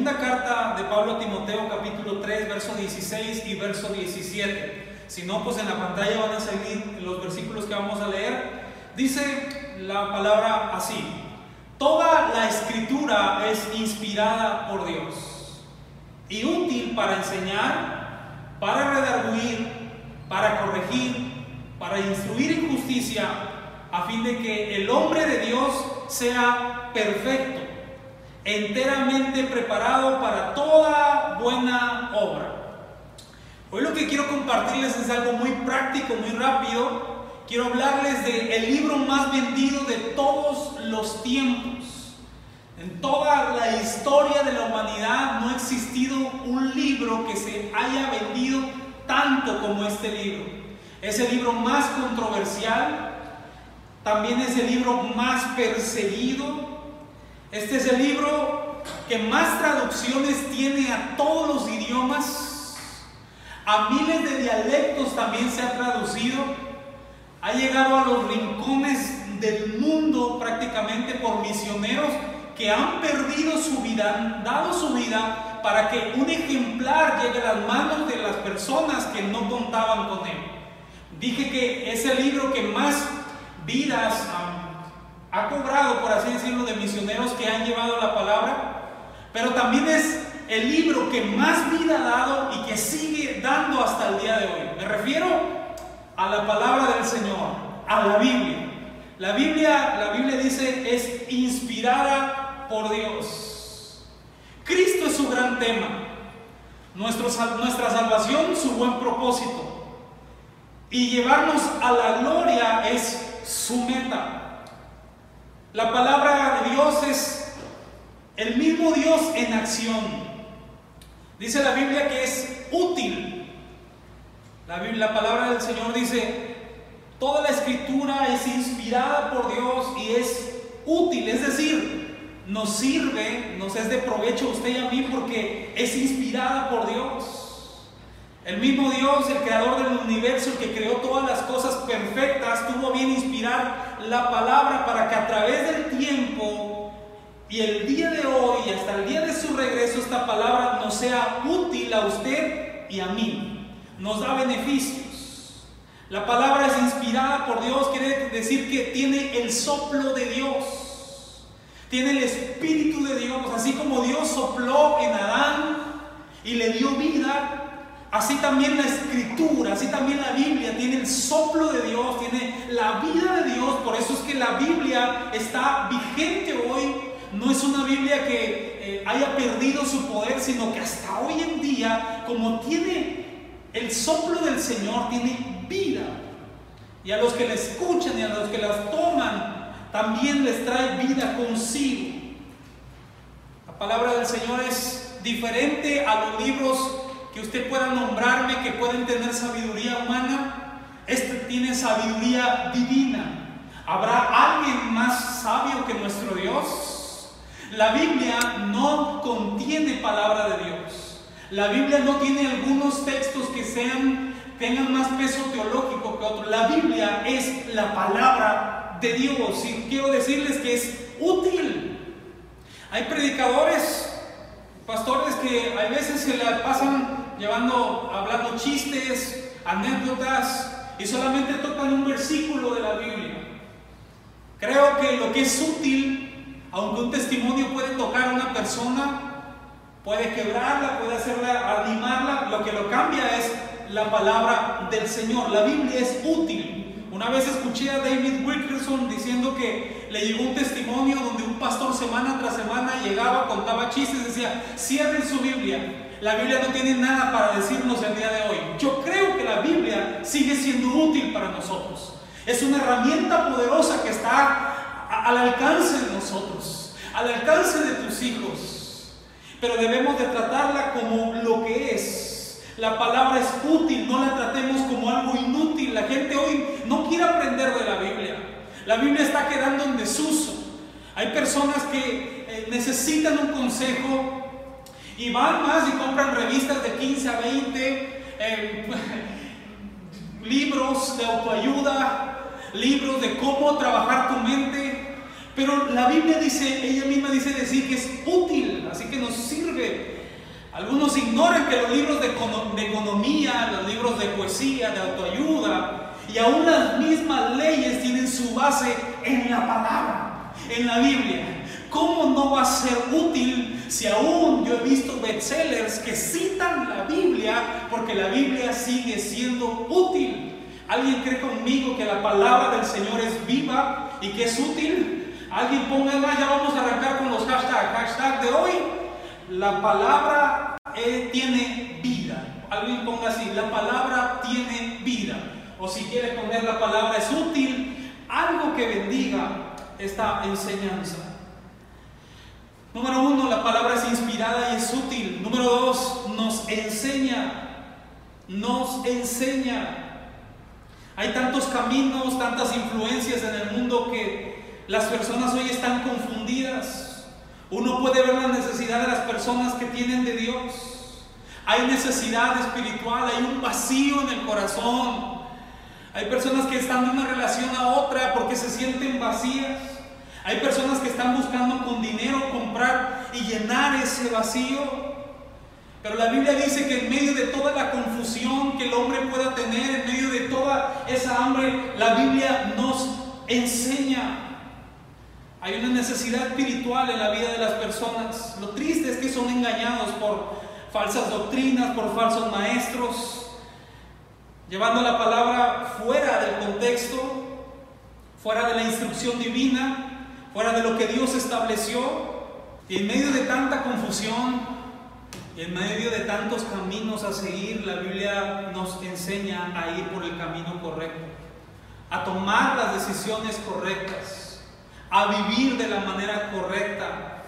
segunda carta de Pablo a Timoteo capítulo 3, verso 16 y verso 17. Si no, pues en la pantalla van a salir los versículos que vamos a leer. Dice la palabra así, toda la escritura es inspirada por Dios y útil para enseñar, para redarguir, para corregir, para instruir en justicia, a fin de que el hombre de Dios sea perfecto, enteramente preparado para toda buena obra. Hoy lo que quiero compartirles es algo muy práctico, muy rápido. Quiero hablarles del el libro más vendido de todos los tiempos. En toda la historia de la humanidad no ha existido un libro que se haya vendido tanto como este libro. Es el libro más controversial, también es el libro más perseguido. Este es el libro que más traducciones tiene a todos los idiomas. A miles de dialectos también se ha traducido. Ha llegado a los rincones del mundo prácticamente por misioneros que han perdido su vida, han dado su vida para que un ejemplar llegue a las manos de las personas que no contaban con él. Dije que es el libro que más vidas ha cobrado, por así decirlo, de misioneros que han llevado la palabra, pero también es el libro que más vida ha dado y que sigue dando hasta el día de hoy. Me refiero a la palabra del Señor, a la Biblia. La Biblia, la Biblia dice, es inspirada por Dios. Cristo es su gran tema. Nuestra salvación, su buen propósito. Y llevarnos a la gloria es su meta. La palabra de Dios es el mismo Dios en acción. Dice la Biblia que es útil. La, la palabra del Señor dice, toda la escritura es inspirada por Dios y es útil, es decir, nos sirve, nos es de provecho a usted y a mí porque es inspirada por Dios. El mismo Dios, el creador del universo, el que creó todas las cosas perfectas, tuvo bien inspirar la palabra para que a través del tiempo y el día de hoy y hasta el día de su regreso esta palabra nos sea útil a usted y a mí. Nos da beneficios. La palabra es inspirada por Dios, quiere decir que tiene el soplo de Dios. Tiene el espíritu de Dios, así como Dios sopló en Adán y le dio vida, Así también la escritura, así también la Biblia tiene el soplo de Dios, tiene la vida de Dios. Por eso es que la Biblia está vigente hoy. No es una Biblia que eh, haya perdido su poder, sino que hasta hoy en día, como tiene el soplo del Señor, tiene vida. Y a los que la escuchan y a los que las toman, también les trae vida consigo. La palabra del Señor es diferente a los libros que usted pueda nombrarme, que pueden tener sabiduría humana. Este tiene sabiduría divina. ¿Habrá alguien más sabio que nuestro Dios? La Biblia no contiene palabra de Dios. La Biblia no tiene algunos textos que sean, tengan más peso teológico que otros. La Biblia es la palabra de Dios. Y quiero decirles que es útil. Hay predicadores pastores que a veces se la pasan llevando, hablando chistes, anécdotas y solamente tocan un versículo de la Biblia. Creo que lo que es útil, aunque un testimonio puede tocar a una persona, puede quebrarla, puede hacerla, animarla, lo que lo cambia es la palabra del Señor. La Biblia es útil. Una vez escuché a David Wilkerson diciendo que le llegó un testimonio donde un pastor semana tras semana llegaba, contaba chistes, decía, cierren su Biblia, la Biblia no tiene nada para decirnos el día de hoy. Yo creo que la Biblia sigue siendo útil para nosotros. Es una herramienta poderosa que está al alcance de nosotros, al alcance de tus hijos. Pero debemos de tratarla como lo que es. La palabra es útil, no la tratemos como algo inútil. La gente hoy no quiere aprender de la Biblia. La Biblia está quedando en desuso. Hay personas que eh, necesitan un consejo, y van más y compran revistas de 15 a 20, eh, libros de autoayuda, libros de cómo trabajar tu mente, pero la Biblia dice, ella misma dice decir que es útil, así que nos sirve. Algunos ignoran que los libros de, de economía, los libros de poesía, de autoayuda y aún las mismas leyes tienen su base en la palabra, en la Biblia. ¿Cómo no va a ser útil si aún yo he visto bestsellers que citan la Biblia porque la Biblia sigue siendo útil? ¿Alguien cree conmigo que la palabra del Señor es viva y que es útil? Alguien ponga más, ya vamos a arrancar con los hashtags. Hashtag de hoy, la palabra eh, tiene vida. Alguien ponga así, la palabra tiene vida. O si quiere poner la palabra es útil, algo que bendiga esta enseñanza. Número uno, la palabra es inspirada y es útil. Número dos, nos enseña. Nos enseña. Hay tantos caminos, tantas influencias en el mundo que las personas hoy están confundidas. Uno puede ver la necesidad de las personas que tienen de Dios. Hay necesidad espiritual, hay un vacío en el corazón. Hay personas que están de una relación a otra porque se sienten vacías. Hay personas que están buscando con dinero comprar y llenar ese vacío. Pero la Biblia dice que en medio de toda la confusión que el hombre pueda tener, en medio de toda esa hambre, la Biblia nos enseña. Hay una necesidad espiritual en la vida de las personas. Lo triste es que son engañados por falsas doctrinas, por falsos maestros, llevando la palabra fuera del contexto, fuera de la instrucción divina fuera de lo que Dios estableció. Y en medio de tanta confusión, en medio de tantos caminos a seguir, la Biblia nos enseña a ir por el camino correcto, a tomar las decisiones correctas, a vivir de la manera correcta,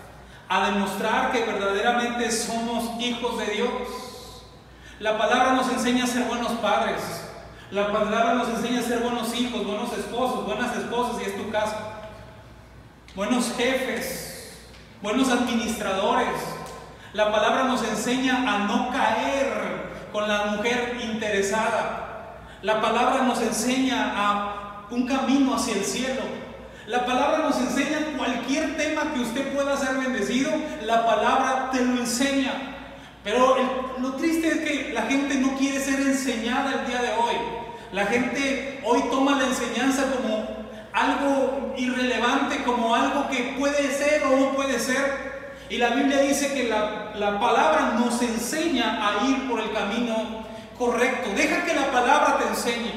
a demostrar que verdaderamente somos hijos de Dios. La palabra nos enseña a ser buenos padres. La palabra nos enseña a ser buenos hijos, buenos esposos, buenas esposas, y es tu caso buenos jefes, buenos administradores. La palabra nos enseña a no caer con la mujer interesada. La palabra nos enseña a un camino hacia el cielo. La palabra nos enseña cualquier tema que usted pueda ser bendecido, la palabra te lo enseña. Pero lo triste es que la gente no quiere ser enseñada el día de hoy. La gente hoy toma la enseñanza como algo irrelevante como algo que puede ser o no puede ser. Y la Biblia dice que la, la, palabra nos enseña a ir por el camino correcto. Deja que la palabra te enseñe.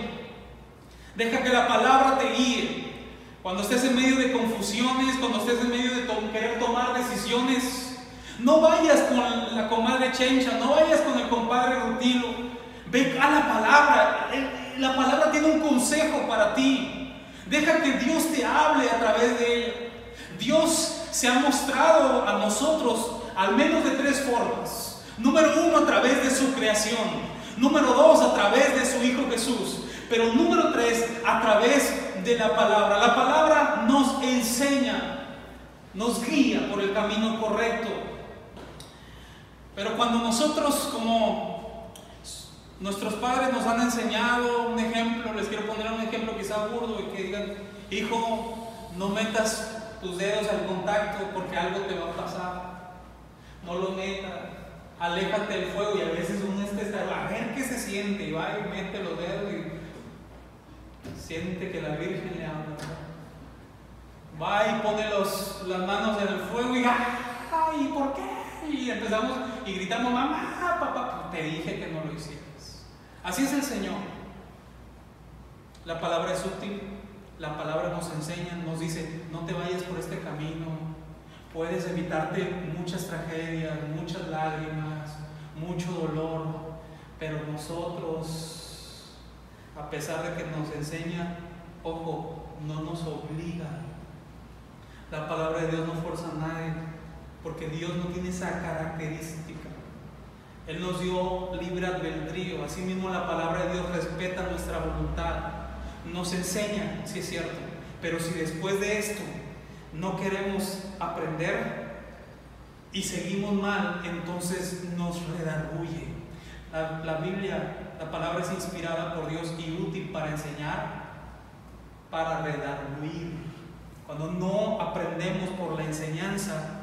Deja que la palabra te guíe. Cuando estés en medio de confusiones, cuando estés en medio de querer tomar decisiones, no vayas con la comadre Chencha, no vayas con el compadre Rutilo. Ve a la palabra. La palabra tiene un consejo para ti. Deja que Dios te hable a través de ella. Dios se ha mostrado a nosotros al menos de tres formas. Número uno, a través de su creación. Número dos, a través de su Hijo Jesús. Pero número tres, a través de la palabra. La palabra nos enseña, nos guía por el camino correcto. Pero cuando nosotros como Nuestros padres nos han enseñado un ejemplo, les quiero poner un ejemplo quizá burdo y que digan, hijo, no metas tus dedos al contacto porque algo te va a pasar. No lo metas, aléjate del fuego y a veces uno está a ver qué se siente y va y mete los dedos y siente que la Virgen le habla. Va y pone los, las manos en el fuego y ¡ay! ¿Por qué? Y empezamos y gritamos, mamá, papá, te dije que no lo hicieras. Así es el Señor. La palabra es útil, la palabra nos enseña, nos dice, no te vayas por este camino, puedes evitarte muchas tragedias, muchas lágrimas, mucho dolor, pero nosotros, a pesar de que nos enseña, ojo, no nos obliga. La palabra de Dios no fuerza a nadie, porque Dios no tiene esa característica. Él nos dio libre albedrío. Asimismo, la palabra de Dios respeta nuestra voluntad. Nos enseña, si es cierto. Pero si después de esto no queremos aprender y seguimos mal, entonces nos redarguye. La, la Biblia, la palabra es inspirada por Dios y útil para enseñar, para redarguir. Cuando no aprendemos por la enseñanza,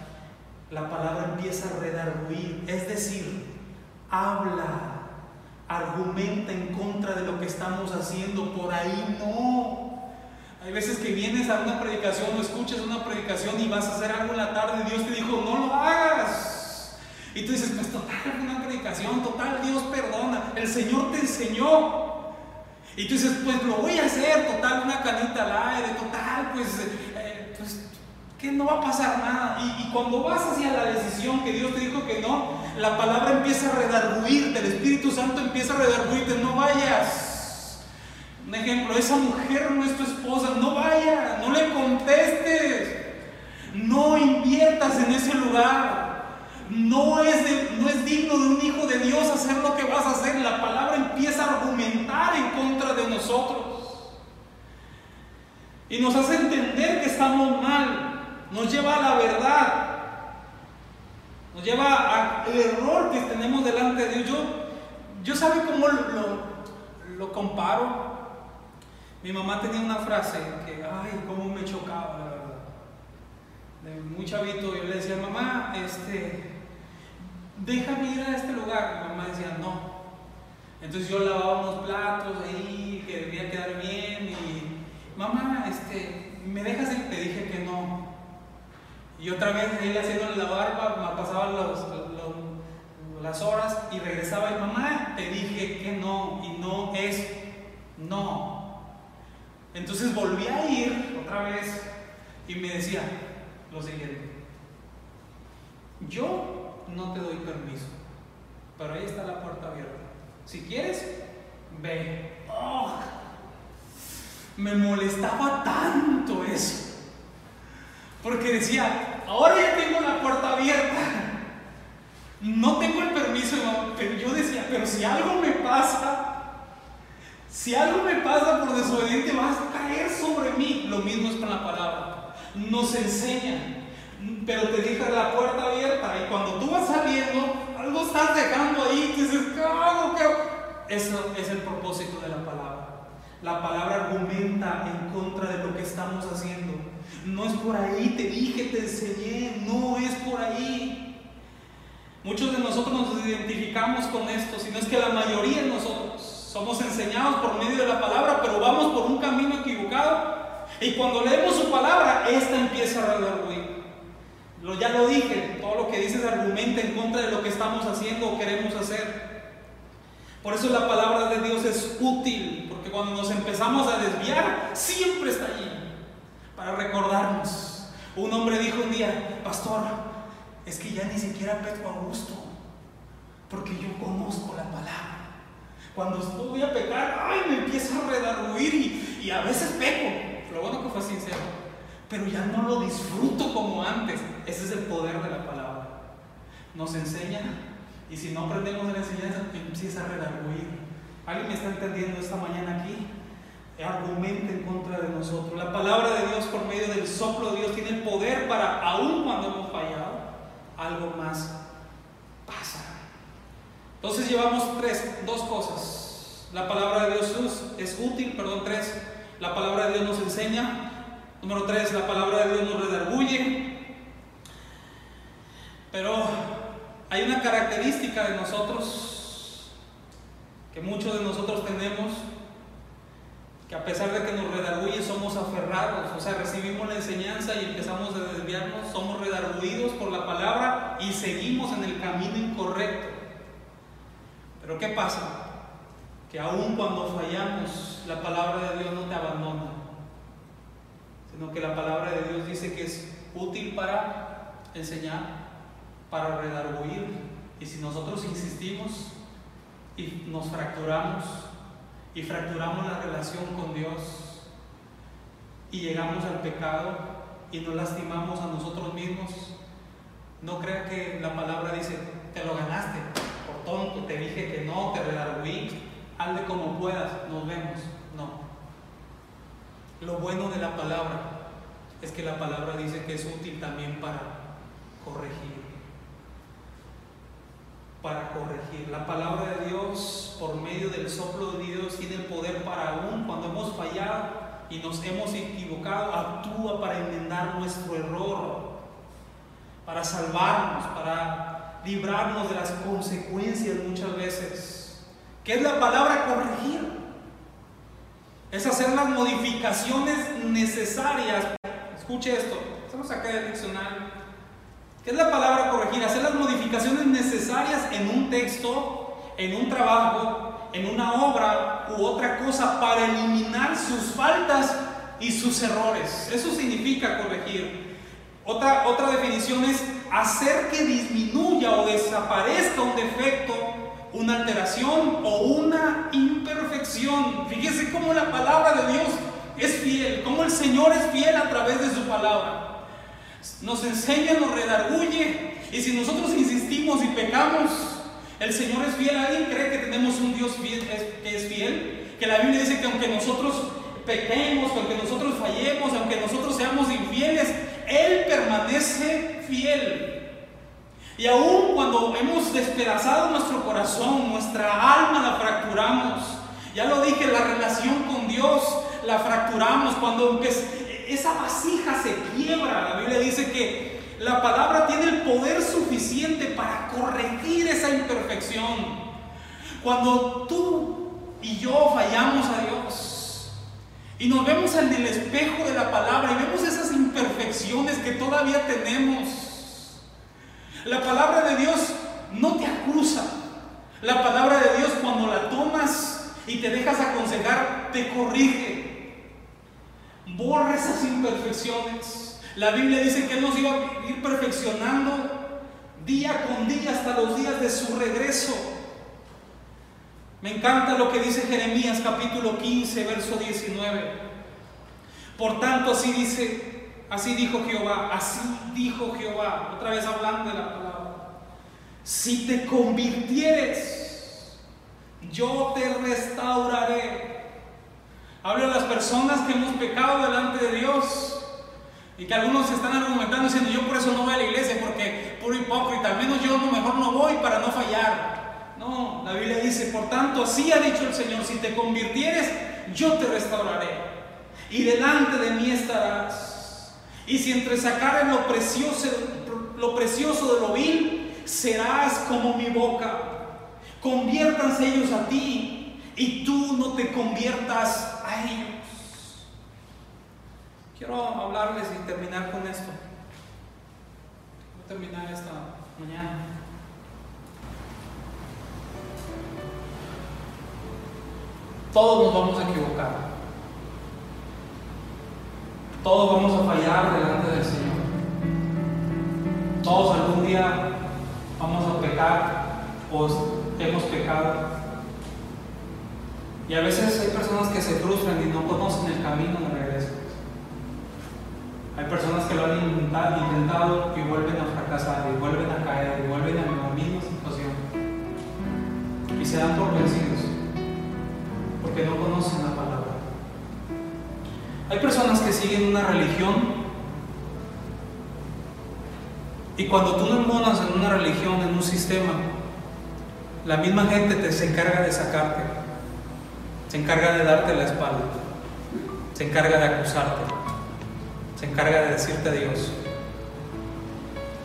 la palabra empieza a redarguir, es decir, habla, argumenta en contra de lo que estamos haciendo, por ahí no. Hay veces que vienes a una predicación o escuchas una predicación y vas a hacer algo en la tarde y Dios te dijo, no lo hagas. Y tú dices, pues total, una predicación, total, Dios perdona, el Señor te enseñó. Y tú dices, pues lo voy a hacer, total, una canita al aire, total, pues, eh, pues que no va a pasar nada. Y, y, cuando vas hacia la decisión que Dios te dijo que no, la palabra empieza a redarguirte, el Espíritu Santo empieza a redarguirte, no vayas. Un ejemplo, esa mujer no es tu esposa, no vayas, no le contestes, no inviertas en ese lugar. No es, no es digno de un hijo de Dios hacer lo que vas a hacer. La palabra empieza a argumentar en contra de nosotros. Y nos hace entender que estamos mal. Nos lleva a la verdad. Nos lleva al error que tenemos delante de Dios. Yo, yo sabe cómo lo, lo comparo. Mi mamá tenía una frase que, ay, cómo me chocaba, la verdad. De muy chavito yo le decía, mamá, este, déjame ir a este lugar. Mi mamá decía, no. Entonces yo lavaba unos platos ahí que debía quedar bien y, mamá, este, ¿me dejas ir? Te dije que no. Y otra vez él haciendo la barba, me pasaban las horas y regresaba y, mamá, te dije que no. Y no es no. Entonces volví a ir otra vez y me decía lo siguiente. Yo no te doy permiso, pero ahí está la puerta abierta. Si quieres, ve. Oh, me molestaba tanto eso. Porque decía, ahora ya tengo la puerta abierta. No tengo el permiso, pero yo decía, pero si algo me pasa, si algo me pasa por desobediente, vas a caer sobre mí. Lo mismo es con la palabra. Nos enseña pero te deja la puerta abierta y cuando tú vas saliendo, algo estás dejando ahí, y dices, ¿qué hago? ¿Qué hago? Eso es el propósito de la palabra. La palabra argumenta en contra de lo que estamos haciendo. No es por ahí, te dije, te enseñé, no es por ahí. Muchos de nosotros nos identificamos con esto, sino es que la mayoría de nosotros somos enseñados por medio de la palabra, pero vamos por un camino equivocado. Y cuando leemos su palabra, esta empieza a redarguir. Lo, ya lo dije, todo lo que dices argumenta en contra de lo que estamos haciendo o queremos hacer. Por eso la palabra de Dios es útil, cuando nos empezamos a desviar, siempre está allí, para recordarnos. Un hombre dijo un día, pastor, es que ya ni siquiera peco a gusto, porque yo conozco la palabra. Cuando voy a pecar, ay, me empieza a redarguir y, y a veces peco. Lo bueno que fue sincero pero ya no lo disfruto como antes. Ese es el poder de la palabra. Nos enseña y si no aprendemos de la enseñanza, empieza a redarguir. ¿Alguien me está entendiendo esta mañana aquí? Argumenta en contra de nosotros. La palabra de Dios por medio del soplo de Dios tiene el poder para, aún cuando hemos fallado, algo más pasa. Entonces llevamos tres, dos cosas. La palabra de Dios es útil, perdón, tres. La palabra de Dios nos enseña, Número tres, la palabra de Dios nos redarguye. Pero hay una característica de nosotros que muchos de nosotros tenemos, que a pesar de que nos redarguye somos aferrados, o sea, recibimos la enseñanza y empezamos a desviarnos, somos redarguidos por la palabra y seguimos en el camino incorrecto. Pero ¿qué pasa? Que aun cuando fallamos, la palabra de Dios no te abandona sino que la palabra de Dios dice que es útil para enseñar, para redarguir. Y si nosotros insistimos y nos fracturamos y fracturamos la relación con Dios y llegamos al pecado y nos lastimamos a nosotros mismos, no crea que la palabra dice, te lo ganaste, por tonto, te dije que no, te redarguí, hazle como puedas, nos vemos. No. Lo bueno de la palabra es que la palabra dice que es útil también para corregir. Para corregir. La palabra de Dios, por medio del soplo de Dios, tiene el poder para aún cuando hemos fallado y nos hemos equivocado, actúa para enmendar nuestro error, para salvarnos, para librarnos de las consecuencias muchas veces. ¿Qué es la palabra corregir? Es hacer las modificaciones necesarias. Escuche esto, estamos acá en el diccionario. ¿Qué es la palabra corregir? Hacer las modificaciones necesarias en un texto, en un trabajo, en una obra u otra cosa para eliminar sus faltas y sus errores. Eso significa corregir. Otra, otra definición es hacer que disminuya o desaparezca un defecto, una alteración o una imperfección. Fíjese cómo la palabra de Dios es fiel, cómo el Señor es fiel a través de su palabra nos enseña, nos redarguye. Y si nosotros insistimos y pecamos, el Señor es fiel. ¿Alguien cree que tenemos un Dios fiel, que es fiel? Que la Biblia dice que aunque nosotros pequemos, que aunque nosotros fallemos, aunque nosotros seamos infieles, Él permanece fiel. Y aún cuando hemos despedazado nuestro corazón, nuestra alma la fracturamos. Ya lo dije, la relación con Dios la fracturamos. Cuando esa vasija se quiebra. La Biblia dice que la palabra tiene el poder suficiente para corregir esa imperfección. Cuando tú y yo fallamos a Dios y nos vemos en el espejo de la palabra y vemos esas imperfecciones que todavía tenemos, la palabra de Dios no te acusa. La palabra de Dios cuando la tomas y te dejas aconsejar, te corrige borra esas imperfecciones. La Biblia dice que Él nos iba a ir perfeccionando día con día hasta los días de su regreso. Me encanta lo que dice Jeremías capítulo 15, verso 19. Por tanto, así dice, así dijo Jehová, así dijo Jehová, otra vez hablando de la palabra. Si te convirtieres, yo te restauraré Hablo de las personas que hemos pecado delante de Dios. Y que algunos están argumentando diciendo, yo por eso no voy a la iglesia, porque puro hipócrita, al menos yo mejor no voy para no fallar. No, la Biblia dice, por tanto, así ha dicho el Señor, si te convirtieres, yo te restauraré. Y delante de mí estarás. Y si entre sacares lo precioso, lo precioso de lo vil, serás como mi boca. Conviértanse ellos a ti y tú no te conviertas Quiero hablarles y terminar con esto. Voy a terminar esta mañana. Todos nos vamos a equivocar. Todos vamos a fallar delante del Señor. Todos algún día vamos a pecar o hemos pecado. Y a veces hay personas que se frustran y no conocen el camino de regreso. Hay personas que lo han intentado y vuelven a fracasar, y vuelven a caer, y vuelven a la misma situación. Y se dan por vencidos, porque no conocen la palabra. Hay personas que siguen una religión y cuando tú no embonas en una religión, en un sistema, la misma gente te se encarga de sacarte se encarga de darte la espalda, se encarga de acusarte, se encarga de decirte adiós.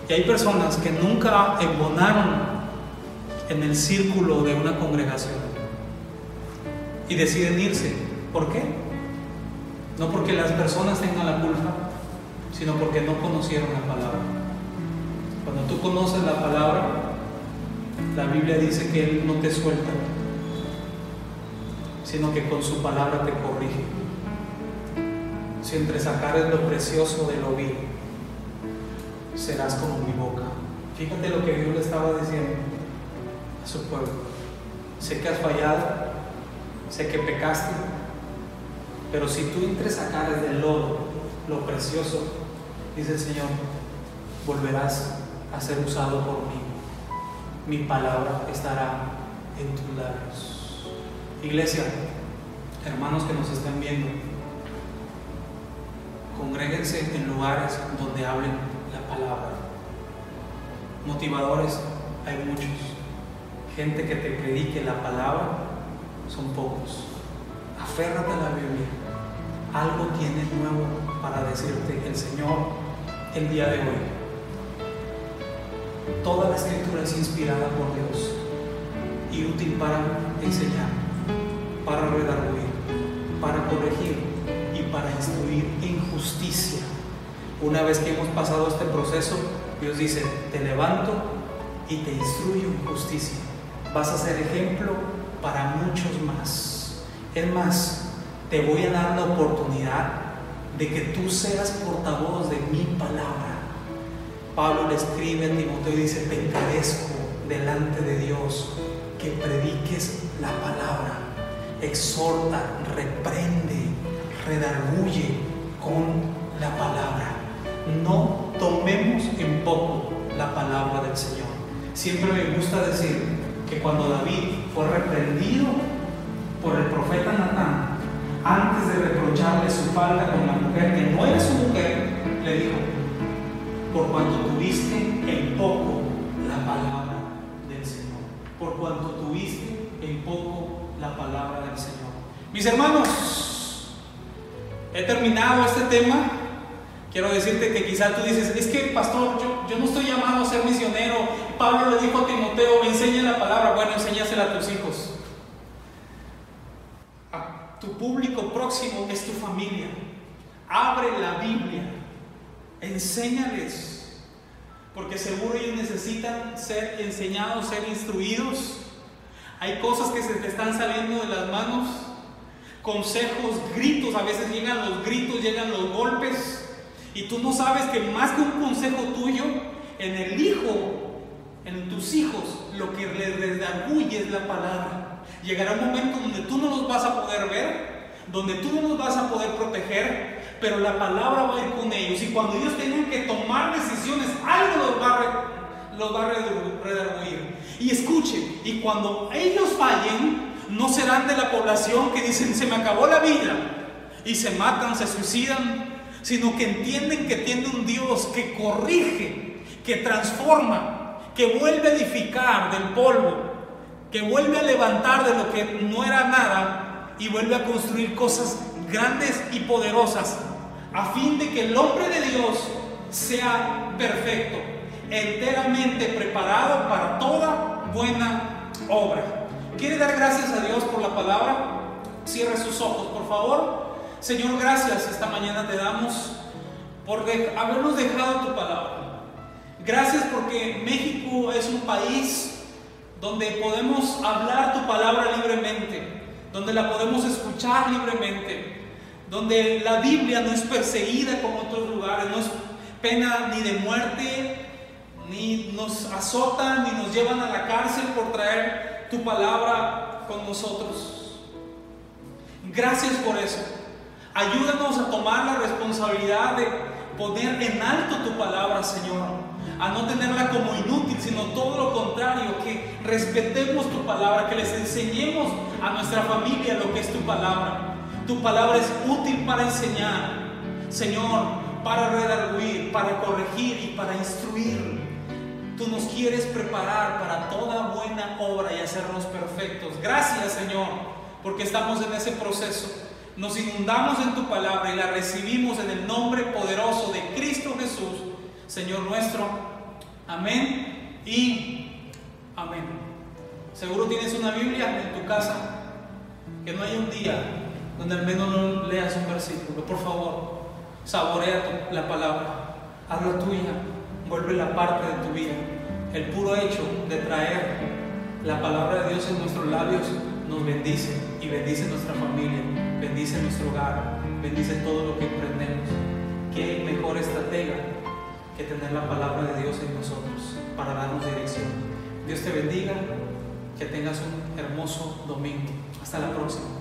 Y hay personas que nunca embonaron en el círculo de una congregación y deciden irse. ¿Por qué? No porque las personas tengan la culpa, sino porque no conocieron la palabra. Cuando tú conoces la palabra, la Biblia dice que Él no te suelta, sino que con su palabra te corrige. Si entre sacares lo precioso de lo vil, serás como mi boca. Fíjate lo que Dios le estaba diciendo a su pueblo. Sé que has fallado, sé que pecaste, pero si tú entre sacares del lodo lo precioso, dice el Señor, volverás a ser usado por mí. Mi palabra estará en tus labios. Iglesia, hermanos que nos están viendo, congréguense en lugares donde hablen la palabra. Motivadores hay muchos. Gente que te predique la palabra son pocos. Aférrate a la Biblia. algo tiene nuevo para decirte el Señor el día de hoy. Toda la escritura es inspirada por Dios y útil para enseñar, para redarguir, para corregir y para instruir en justicia. Una vez que hemos pasado este proceso, Dios dice, te levanto y te instruyo en justicia. Vas a ser ejemplo para muchos más. Es más, te voy a dar la oportunidad de que tú seas portavoz de mi palabra. Pablo le escribe a Timoteo y dice, te encarezco delante de Dios que prediques la palabra, exhorta, reprende, redarguye con la palabra. No tomemos en poco la palabra del Señor. Siempre me gusta decir que cuando David fue reprendido por el profeta Natán, antes de reprocharle su falta con la mujer que no era su mujer, le dijo, por cuanto tuviste en poco palabra del Señor. Mis hermanos, he terminado este tema. Quiero decirte que quizá tú dices, es que pastor, yo, yo no estoy llamado a ser misionero. Pablo le dijo a Timoteo, enseña la palabra. Bueno, enséñasela a tus hijos tu público próximo es tu familia. Abre la Biblia, enséñales, porque seguro ellos necesitan ser enseñados, ser instruidos. Hay cosas que se te están saliendo de las manos, consejos, gritos, a veces llegan los gritos, llegan los golpes, y tú no sabes que más que un consejo tuyo, en el hijo, en tus hijos, lo que les redarguye es la palabra. Llegará un momento donde tú no los vas a poder ver, donde tú no los vas a poder proteger, pero la palabra va a ir con ellos. Y cuando ellos tengan que tomar decisiones, algo los va a, los va a redarguir. Y escuchen, y cuando ellos fallen, no serán de la población que dicen, se me acabó la vida, y se matan, se suicidan, sino que entienden que tiene un Dios que corrige, que transforma, que vuelve a edificar del polvo que vuelve a levantar de lo que no era nada y vuelve a construir cosas grandes y poderosas, a fin de que el hombre de Dios sea perfecto, enteramente preparado para toda buena obra. ¿Quiere dar gracias a Dios por la palabra? Cierre sus ojos, por favor. Señor, gracias esta mañana te damos por habernos dejado tu palabra. Gracias porque México es un país donde podemos hablar tu palabra libremente, donde la podemos escuchar libremente, donde la Biblia no es perseguida como otros lugares, no es pena ni de muerte, ni nos azotan, ni nos llevan a la cárcel por traer tu palabra con nosotros. Gracias por eso. Ayúdanos a tomar la responsabilidad de poner en alto tu palabra, Señor a no tenerla como inútil, sino todo lo contrario, que respetemos tu palabra, que les enseñemos a nuestra familia lo que es tu palabra. Tu palabra es útil para enseñar, Señor, para redarguir, para corregir y para instruir. Tú nos quieres preparar para toda buena obra y hacernos perfectos. Gracias, Señor, porque estamos en ese proceso. Nos inundamos en tu palabra y la recibimos en el nombre poderoso de Cristo Jesús Señor nuestro. Amén y amén. Seguro tienes una Biblia en tu casa, que no haya un día donde al menos no leas un versículo. Por favor, saborea la palabra, hazla tuya, vuelve la parte de tu vida. El puro hecho de traer la palabra de Dios en nuestros labios nos bendice y bendice nuestra familia, bendice nuestro hogar, bendice todo lo que emprendemos. Qué mejor estratega que tener la palabra de Dios en nosotros para darnos dirección. Dios te bendiga, que tengas un hermoso domingo. Hasta la próxima.